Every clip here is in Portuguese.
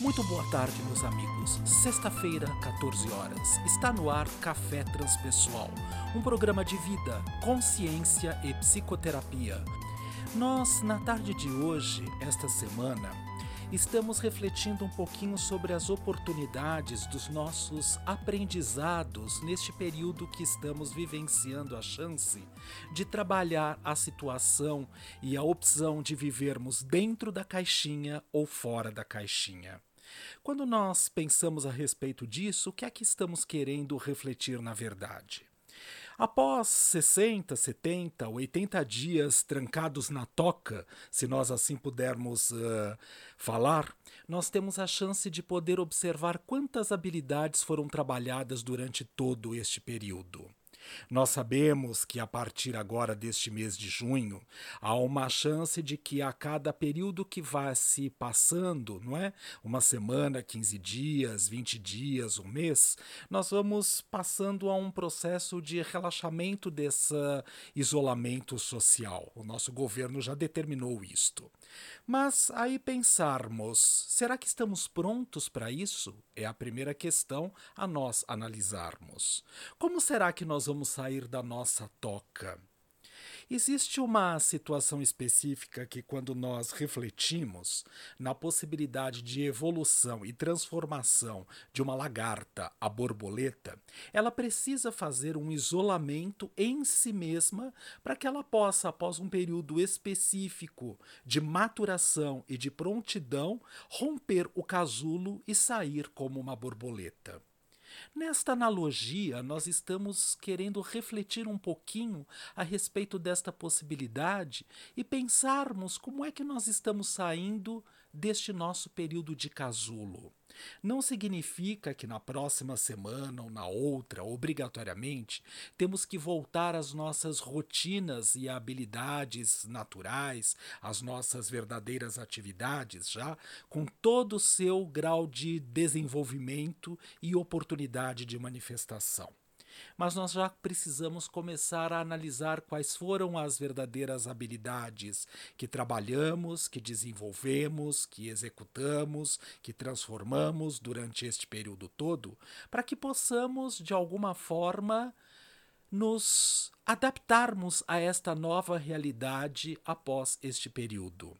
Muito boa tarde, meus amigos. Sexta-feira, 14 horas. Está no ar Café Transpessoal, um programa de vida, consciência e psicoterapia. Nós, na tarde de hoje, esta semana, estamos refletindo um pouquinho sobre as oportunidades dos nossos aprendizados neste período que estamos vivenciando a chance de trabalhar a situação e a opção de vivermos dentro da caixinha ou fora da caixinha. Quando nós pensamos a respeito disso, o que é que estamos querendo refletir na verdade? Após 60, 70, 80 dias trancados na toca, se nós assim pudermos uh, falar, nós temos a chance de poder observar quantas habilidades foram trabalhadas durante todo este período. Nós sabemos que a partir agora deste mês de junho há uma chance de que a cada período que vá se passando, não é? Uma semana, 15 dias, 20 dias, um mês, nós vamos passando a um processo de relaxamento desse isolamento social. O nosso governo já determinou isto. Mas aí pensarmos, será que estamos prontos para isso? É a primeira questão a nós analisarmos. Como será que nós vamos sair da nossa toca? Existe uma situação específica que, quando nós refletimos na possibilidade de evolução e transformação de uma lagarta a borboleta, ela precisa fazer um isolamento em si mesma para que ela possa, após um período específico de maturação e de prontidão, romper o casulo e sair como uma borboleta. Nesta analogia, nós estamos querendo refletir um pouquinho a respeito desta possibilidade e pensarmos como é que nós estamos saindo deste nosso período de casulo. Não significa que na próxima semana ou na outra, obrigatoriamente, temos que voltar às nossas rotinas e habilidades naturais, às nossas verdadeiras atividades, já com todo o seu grau de desenvolvimento e oportunidade de manifestação mas nós já precisamos começar a analisar quais foram as verdadeiras habilidades que trabalhamos, que desenvolvemos, que executamos, que transformamos durante este período todo, para que possamos, de alguma forma, nos adaptarmos a esta nova realidade após este período.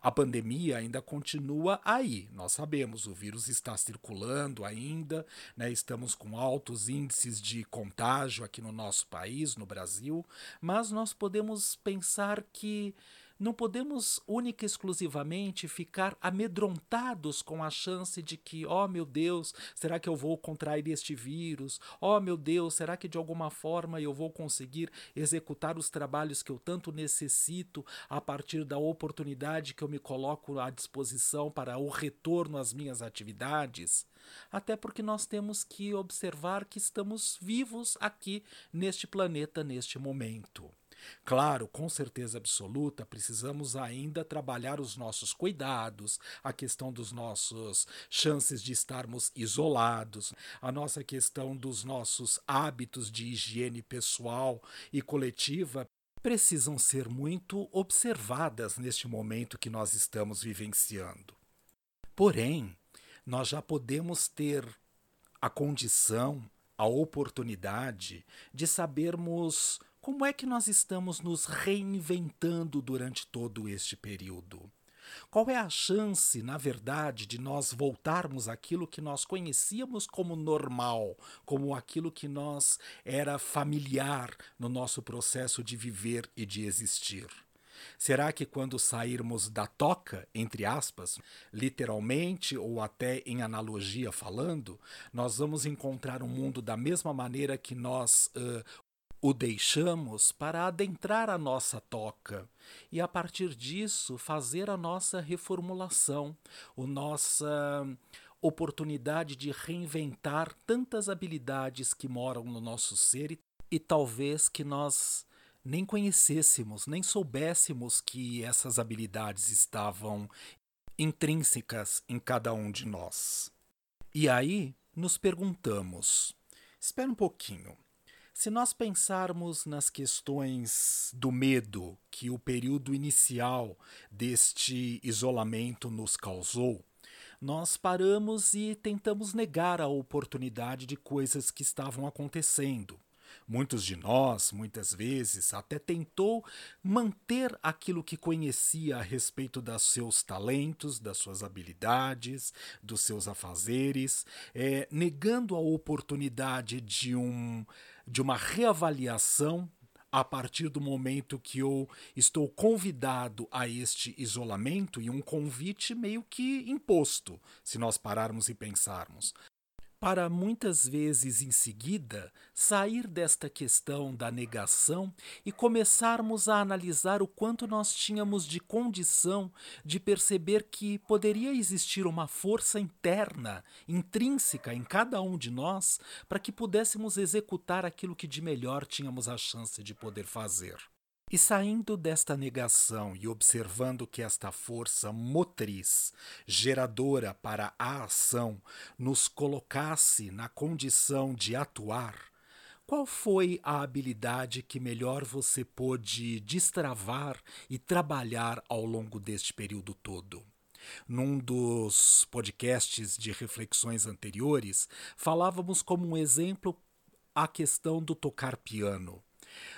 A pandemia ainda continua aí, nós sabemos, o vírus está circulando ainda, né? estamos com altos índices de contágio aqui no nosso país, no Brasil, mas nós podemos pensar que não podemos única e exclusivamente ficar amedrontados com a chance de que, oh meu Deus, será que eu vou contrair este vírus? Oh meu Deus, será que de alguma forma eu vou conseguir executar os trabalhos que eu tanto necessito a partir da oportunidade que eu me coloco à disposição para o retorno às minhas atividades? Até porque nós temos que observar que estamos vivos aqui neste planeta, neste momento. Claro, com certeza absoluta, precisamos ainda trabalhar os nossos cuidados, a questão dos nossos chances de estarmos isolados, a nossa questão dos nossos hábitos de higiene pessoal e coletiva precisam ser muito observadas neste momento que nós estamos vivenciando. Porém, nós já podemos ter a condição, a oportunidade de sabermos como é que nós estamos nos reinventando durante todo este período? Qual é a chance, na verdade, de nós voltarmos àquilo que nós conhecíamos como normal, como aquilo que nós era familiar no nosso processo de viver e de existir? Será que quando sairmos da toca, entre aspas, literalmente ou até em analogia falando, nós vamos encontrar um mundo da mesma maneira que nós o deixamos para adentrar a nossa toca e, a partir disso, fazer a nossa reformulação, a nossa oportunidade de reinventar tantas habilidades que moram no nosso ser e, e talvez que nós nem conhecêssemos, nem soubéssemos que essas habilidades estavam intrínsecas em cada um de nós. E aí nos perguntamos: espera um pouquinho. Se nós pensarmos nas questões do medo que o período inicial deste isolamento nos causou, nós paramos e tentamos negar a oportunidade de coisas que estavam acontecendo. Muitos de nós, muitas vezes, até tentou manter aquilo que conhecia a respeito dos seus talentos, das suas habilidades, dos seus afazeres, é, negando a oportunidade de, um, de uma reavaliação a partir do momento que eu estou convidado a este isolamento e um convite meio que imposto, se nós pararmos e pensarmos para muitas vezes em seguida sair desta questão da negação e começarmos a analisar o quanto nós tínhamos de condição de perceber que poderia existir uma força interna, intrínseca em cada um de nós, para que pudéssemos executar aquilo que de melhor tínhamos a chance de poder fazer. E saindo desta negação e observando que esta força motriz, geradora para a ação, nos colocasse na condição de atuar, qual foi a habilidade que melhor você pôde destravar e trabalhar ao longo deste período todo? Num dos podcasts de reflexões anteriores, falávamos como um exemplo a questão do tocar piano.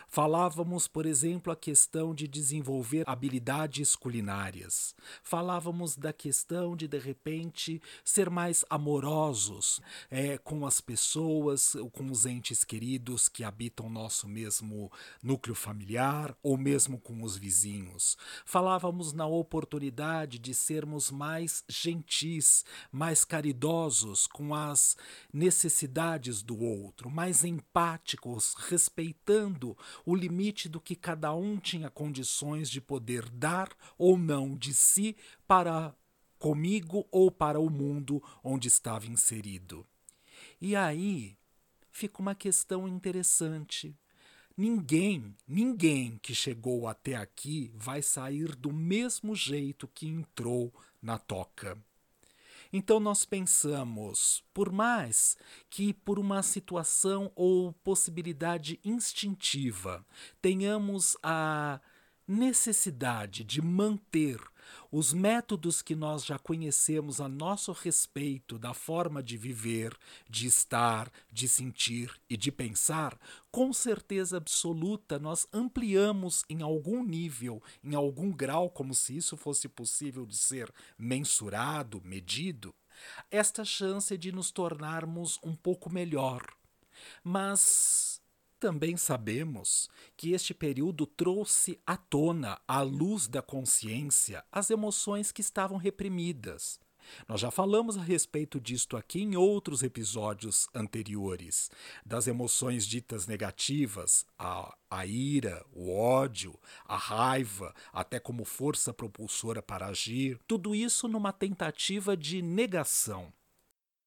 Falávamos, por exemplo, a questão de desenvolver habilidades culinárias. Falávamos da questão de, de repente, ser mais amorosos é, com as pessoas, com os entes queridos que habitam nosso mesmo núcleo familiar ou mesmo com os vizinhos. Falávamos na oportunidade de sermos mais gentis, mais caridosos com as necessidades do outro, mais empáticos, respeitando o limite do que cada um tinha condições de poder dar ou não de si para comigo ou para o mundo onde estava inserido. E aí fica uma questão interessante. Ninguém, ninguém que chegou até aqui vai sair do mesmo jeito que entrou na toca. Então nós pensamos, por mais que por uma situação ou possibilidade instintiva tenhamos a necessidade de manter os métodos que nós já conhecemos a nosso respeito da forma de viver, de estar, de sentir e de pensar, com certeza absoluta nós ampliamos em algum nível, em algum grau, como se isso fosse possível de ser mensurado, medido, esta chance de nos tornarmos um pouco melhor. Mas também sabemos que este período trouxe à tona, à luz da consciência, as emoções que estavam reprimidas. Nós já falamos a respeito disto aqui em outros episódios anteriores, das emoções ditas negativas, a, a ira, o ódio, a raiva, até como força propulsora para agir, tudo isso numa tentativa de negação.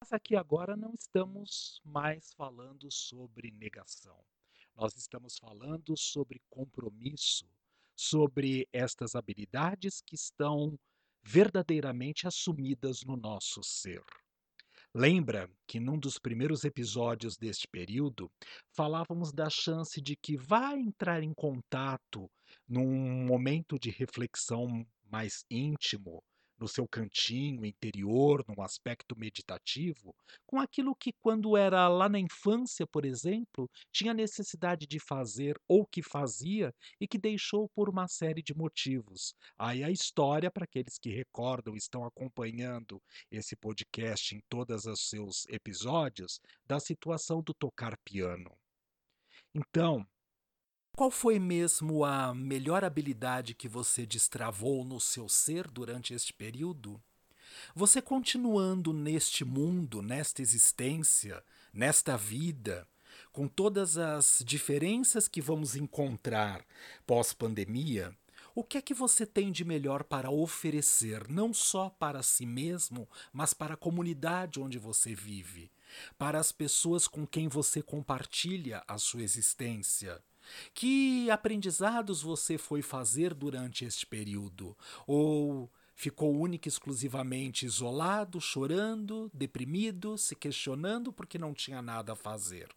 Mas aqui agora não estamos mais falando sobre negação. Nós estamos falando sobre compromisso, sobre estas habilidades que estão verdadeiramente assumidas no nosso ser. Lembra que num dos primeiros episódios deste período falávamos da chance de que vai entrar em contato num momento de reflexão mais íntimo no seu cantinho interior, num aspecto meditativo, com aquilo que, quando era lá na infância, por exemplo, tinha necessidade de fazer ou que fazia e que deixou por uma série de motivos. Aí a história, para aqueles que recordam, estão acompanhando esse podcast em todos os seus episódios, da situação do tocar piano. Então, qual foi mesmo a melhor habilidade que você destravou no seu ser durante este período? Você continuando neste mundo, nesta existência, nesta vida, com todas as diferenças que vamos encontrar pós-pandemia, o que é que você tem de melhor para oferecer, não só para si mesmo, mas para a comunidade onde você vive, para as pessoas com quem você compartilha a sua existência? Que aprendizados você foi fazer durante este período? Ou ficou única e exclusivamente isolado, chorando, deprimido, se questionando porque não tinha nada a fazer?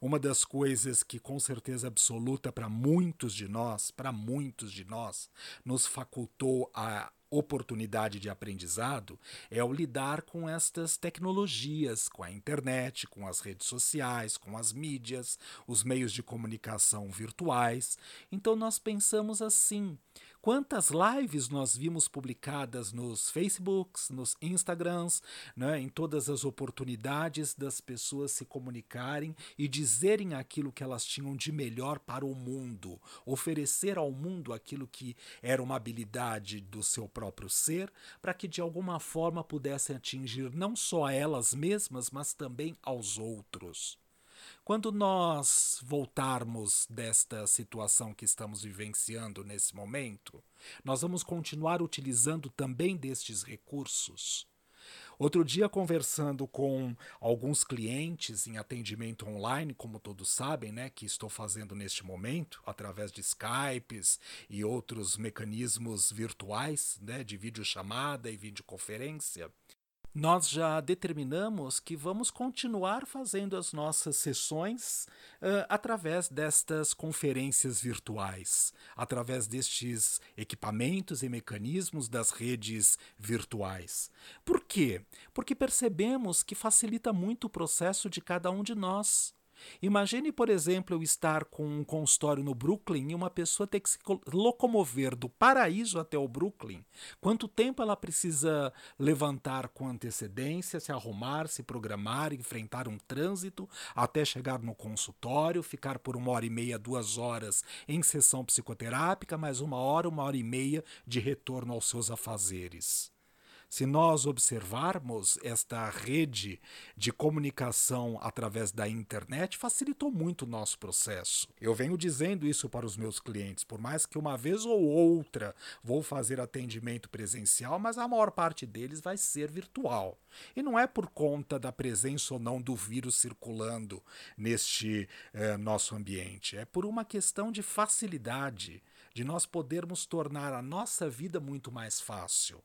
Uma das coisas que, com certeza absoluta, para muitos de nós, para muitos de nós, nos facultou a oportunidade de aprendizado é o lidar com estas tecnologias, com a internet, com as redes sociais, com as mídias, os meios de comunicação virtuais. Então nós pensamos assim: Quantas lives nós vimos publicadas nos Facebooks, nos Instagrams, né, em todas as oportunidades das pessoas se comunicarem e dizerem aquilo que elas tinham de melhor para o mundo, oferecer ao mundo aquilo que era uma habilidade do seu próprio ser, para que de alguma forma pudessem atingir não só elas mesmas, mas também aos outros. Quando nós voltarmos desta situação que estamos vivenciando nesse momento, nós vamos continuar utilizando também destes recursos. Outro dia, conversando com alguns clientes em atendimento online, como todos sabem, né, que estou fazendo neste momento, através de Skypes e outros mecanismos virtuais, né, de videochamada e videoconferência, nós já determinamos que vamos continuar fazendo as nossas sessões uh, através destas conferências virtuais, através destes equipamentos e mecanismos das redes virtuais. Por quê? Porque percebemos que facilita muito o processo de cada um de nós. Imagine, por exemplo, eu estar com um consultório no Brooklyn e uma pessoa ter que se locomover do paraíso até o Brooklyn. Quanto tempo ela precisa levantar com antecedência, se arrumar, se programar, enfrentar um trânsito até chegar no consultório, ficar por uma hora e meia, duas horas em sessão psicoterápica, mais uma hora, uma hora e meia de retorno aos seus afazeres. Se nós observarmos esta rede de comunicação através da internet, facilitou muito o nosso processo. Eu venho dizendo isso para os meus clientes, por mais que uma vez ou outra vou fazer atendimento presencial, mas a maior parte deles vai ser virtual. E não é por conta da presença ou não do vírus circulando neste eh, nosso ambiente, é por uma questão de facilidade, de nós podermos tornar a nossa vida muito mais fácil.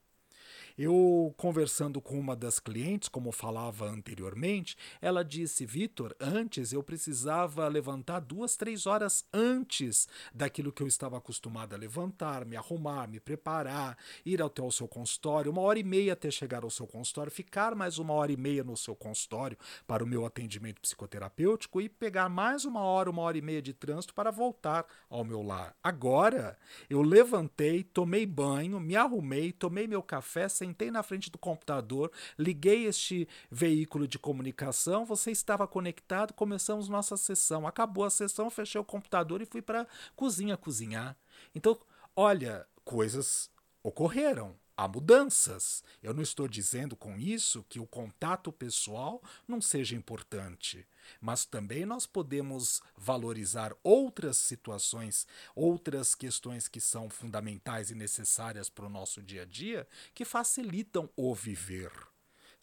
Eu conversando com uma das clientes, como falava anteriormente, ela disse: Vitor, antes eu precisava levantar duas, três horas antes daquilo que eu estava acostumada a levantar, me arrumar, me preparar, ir até o seu consultório, uma hora e meia até chegar ao seu consultório, ficar mais uma hora e meia no seu consultório para o meu atendimento psicoterapêutico e pegar mais uma hora, uma hora e meia de trânsito para voltar ao meu lar. Agora, eu levantei, tomei banho, me arrumei, tomei meu café, sentei na frente do computador, liguei este veículo de comunicação, você estava conectado, começamos nossa sessão. Acabou a sessão, fechei o computador e fui para cozinha cozinhar. Então, olha, coisas ocorreram. Há mudanças. Eu não estou dizendo com isso que o contato pessoal não seja importante, mas também nós podemos valorizar outras situações, outras questões que são fundamentais e necessárias para o nosso dia a dia, que facilitam o viver.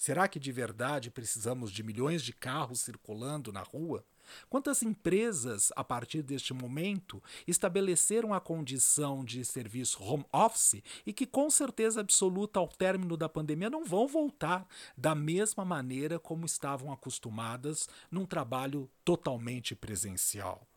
Será que de verdade precisamos de milhões de carros circulando na rua? Quantas empresas, a partir deste momento, estabeleceram a condição de serviço home office e que, com certeza absoluta, ao término da pandemia, não vão voltar da mesma maneira como estavam acostumadas num trabalho totalmente presencial?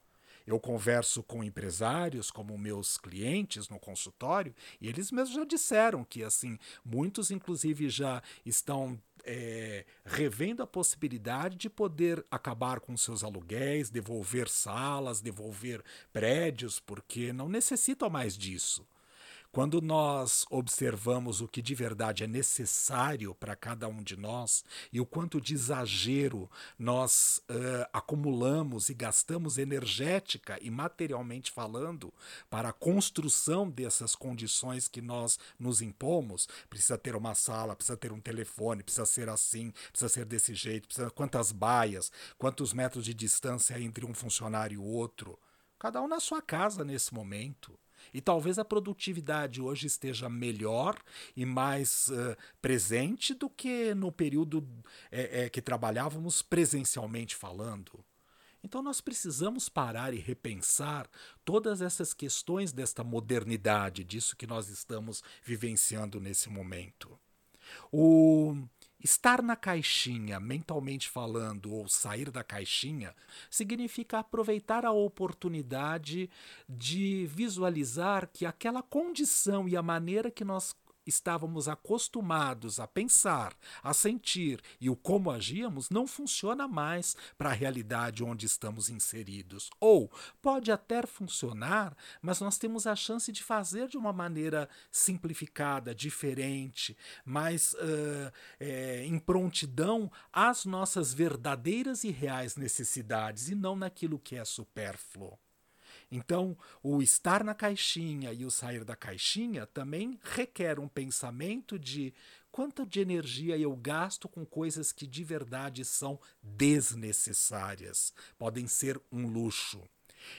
Eu converso com empresários, como meus clientes no consultório, e eles mesmos já disseram que, assim, muitos, inclusive, já estão é, revendo a possibilidade de poder acabar com seus aluguéis, devolver salas, devolver prédios, porque não necessitam mais disso. Quando nós observamos o que de verdade é necessário para cada um de nós e o quanto de exagero nós uh, acumulamos e gastamos energética e materialmente falando para a construção dessas condições que nós nos impomos, precisa ter uma sala, precisa ter um telefone, precisa ser assim, precisa ser desse jeito, precisa quantas baias, quantos metros de distância entre um funcionário e outro. Cada um na sua casa nesse momento. E talvez a produtividade hoje esteja melhor e mais uh, presente do que no período é, é, que trabalhávamos presencialmente falando. Então nós precisamos parar e repensar todas essas questões desta modernidade, disso que nós estamos vivenciando nesse momento. O Estar na caixinha, mentalmente falando, ou sair da caixinha, significa aproveitar a oportunidade de visualizar que aquela condição e a maneira que nós estávamos acostumados a pensar, a sentir e o como agíamos não funciona mais para a realidade onde estamos inseridos. Ou pode até funcionar, mas nós temos a chance de fazer de uma maneira simplificada, diferente, mais uh, é, em prontidão às nossas verdadeiras e reais necessidades e não naquilo que é supérfluo. Então, o estar na caixinha e o sair da caixinha também requer um pensamento de quanto de energia eu gasto com coisas que de verdade são desnecessárias, podem ser um luxo.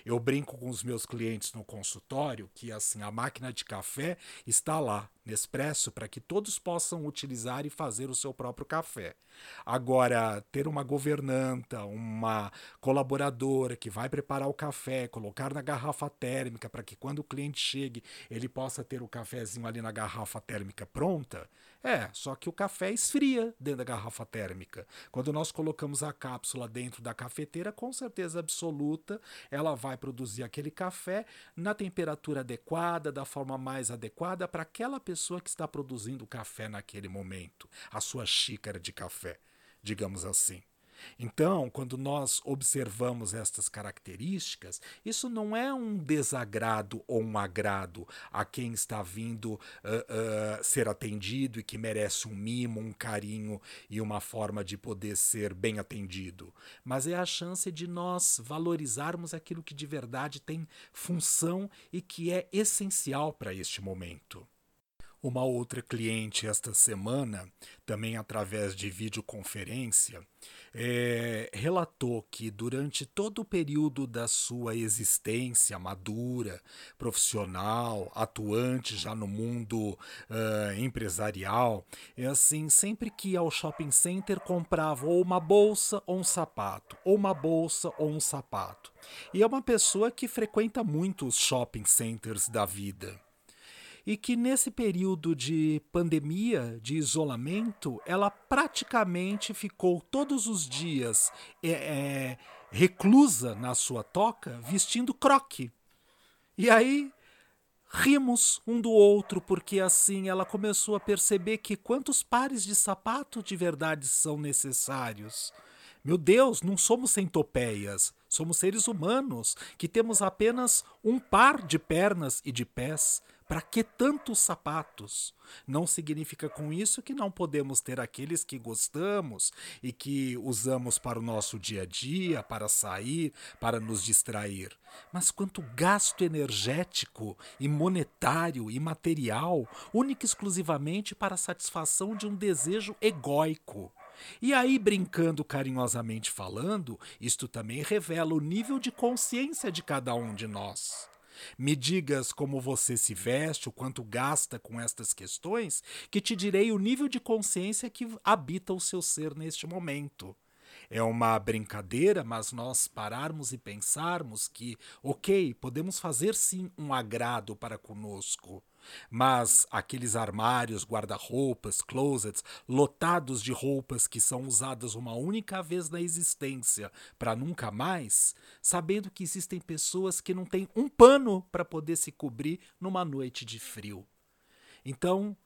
Eu brinco com os meus clientes no consultório que assim a máquina de café está lá, Nespresso, para que todos possam utilizar e fazer o seu próprio café. Agora, ter uma governanta, uma colaboradora que vai preparar o café, colocar na garrafa térmica para que quando o cliente chegue ele possa ter o cafezinho ali na garrafa térmica pronta, é, só que o café esfria dentro da garrafa térmica. Quando nós colocamos a cápsula dentro da cafeteira, com certeza absoluta, ela vai produzir aquele café na temperatura adequada, da forma mais adequada para aquela pessoa que está produzindo o café naquele momento, a sua xícara de café, digamos assim. Então, quando nós observamos estas características, isso não é um desagrado ou um agrado a quem está vindo uh, uh, ser atendido e que merece um mimo, um carinho e uma forma de poder ser bem atendido, mas é a chance de nós valorizarmos aquilo que de verdade tem função e que é essencial para este momento. Uma outra cliente esta semana, também através de videoconferência, é, relatou que durante todo o período da sua existência madura, profissional, atuante já no mundo uh, empresarial, é assim, sempre que ia ao shopping center comprava ou uma bolsa ou um sapato, ou uma bolsa ou um sapato. E é uma pessoa que frequenta muito os shopping centers da vida e que nesse período de pandemia, de isolamento, ela praticamente ficou todos os dias é, é, reclusa na sua toca, vestindo croque. E aí rimos um do outro, porque assim ela começou a perceber que quantos pares de sapato de verdade são necessários. Meu Deus, não somos centopeias, somos seres humanos que temos apenas um par de pernas e de pés. Para que tantos sapatos? Não significa com isso que não podemos ter aqueles que gostamos e que usamos para o nosso dia a dia, para sair, para nos distrair. Mas quanto gasto energético e monetário e material, única e exclusivamente para a satisfação de um desejo egóico. E aí, brincando carinhosamente falando, isto também revela o nível de consciência de cada um de nós. Me digas como você se veste, o quanto gasta com estas questões, que te direi o nível de consciência que habita o seu ser neste momento. É uma brincadeira, mas nós pararmos e pensarmos que, ok, podemos fazer sim um agrado para conosco mas aqueles armários, guarda-roupas, closets, lotados de roupas que são usadas uma única vez na existência para nunca mais, sabendo que existem pessoas que não têm um pano para poder se cobrir numa noite de frio. Então,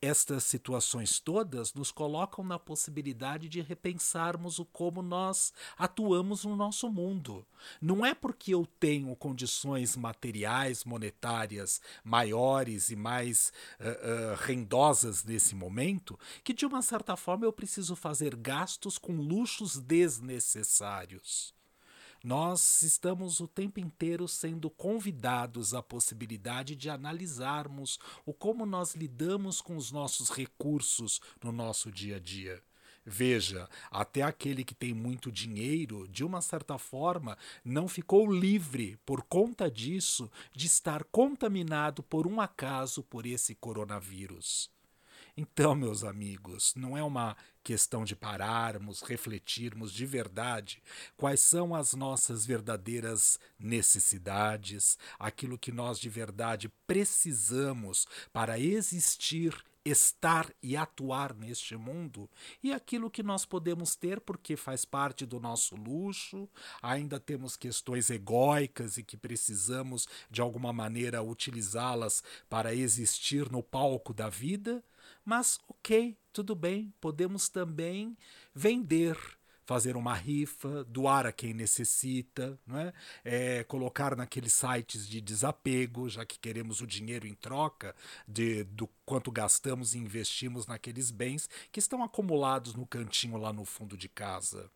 estas situações todas nos colocam na possibilidade de repensarmos o como nós atuamos no nosso mundo. Não é porque eu tenho condições materiais, monetárias maiores e mais uh, uh, rendosas nesse momento que, de uma certa forma, eu preciso fazer gastos com luxos desnecessários. Nós estamos o tempo inteiro sendo convidados à possibilidade de analisarmos o como nós lidamos com os nossos recursos no nosso dia a dia. Veja, até aquele que tem muito dinheiro, de uma certa forma, não ficou livre por conta disso de estar contaminado por um acaso por esse coronavírus. Então, meus amigos, não é uma questão de pararmos, refletirmos de verdade quais são as nossas verdadeiras necessidades, aquilo que nós de verdade precisamos para existir estar e atuar neste mundo e aquilo que nós podemos ter porque faz parte do nosso luxo, ainda temos questões egóicas e que precisamos de alguma maneira utilizá-las para existir no palco da vida, mas ok, tudo bem, podemos também vender fazer uma rifa, doar a quem necessita, não é? é? colocar naqueles sites de desapego, já que queremos o dinheiro em troca de, do quanto gastamos e investimos naqueles bens que estão acumulados no cantinho lá no fundo de casa.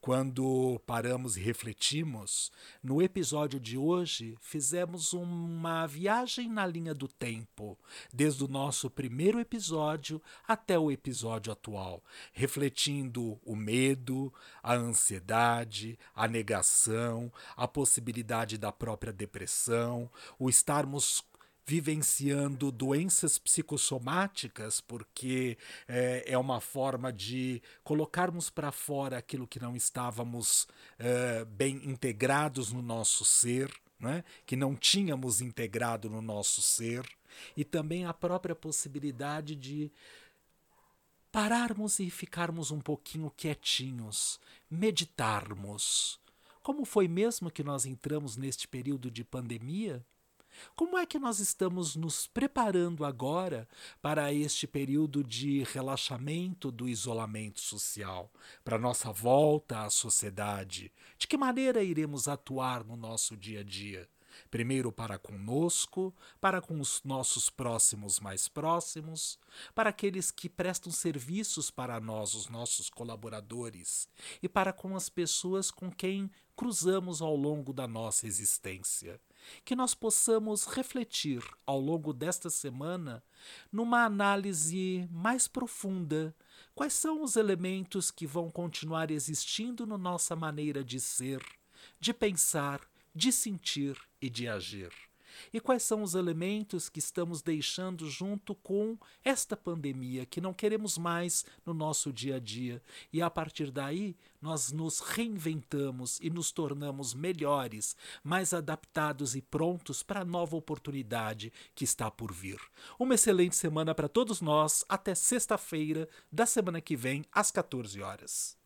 Quando paramos e refletimos, no episódio de hoje fizemos uma viagem na linha do tempo, desde o nosso primeiro episódio até o episódio atual, refletindo o medo, a ansiedade, a negação, a possibilidade da própria depressão, o estarmos vivenciando doenças psicossomáticas, porque é, é uma forma de colocarmos para fora aquilo que não estávamos é, bem integrados no nosso ser. Né? que não tínhamos integrado no nosso ser, e também a própria possibilidade de pararmos e ficarmos um pouquinho quietinhos, meditarmos. Como foi mesmo que nós entramos neste período de pandemia? Como é que nós estamos nos preparando agora para este período de relaxamento do isolamento social, para nossa volta à sociedade? De que maneira iremos atuar no nosso dia a dia? primeiro para conosco, para com os nossos próximos mais próximos, para aqueles que prestam serviços para nós, os nossos colaboradores, e para com as pessoas com quem cruzamos ao longo da nossa existência. Que nós possamos refletir ao longo desta semana numa análise mais profunda quais são os elementos que vão continuar existindo na nossa maneira de ser, de pensar de sentir e de agir. E quais são os elementos que estamos deixando junto com esta pandemia que não queremos mais no nosso dia a dia? E a partir daí, nós nos reinventamos e nos tornamos melhores, mais adaptados e prontos para a nova oportunidade que está por vir. Uma excelente semana para todos nós. Até sexta-feira da semana que vem, às 14 horas.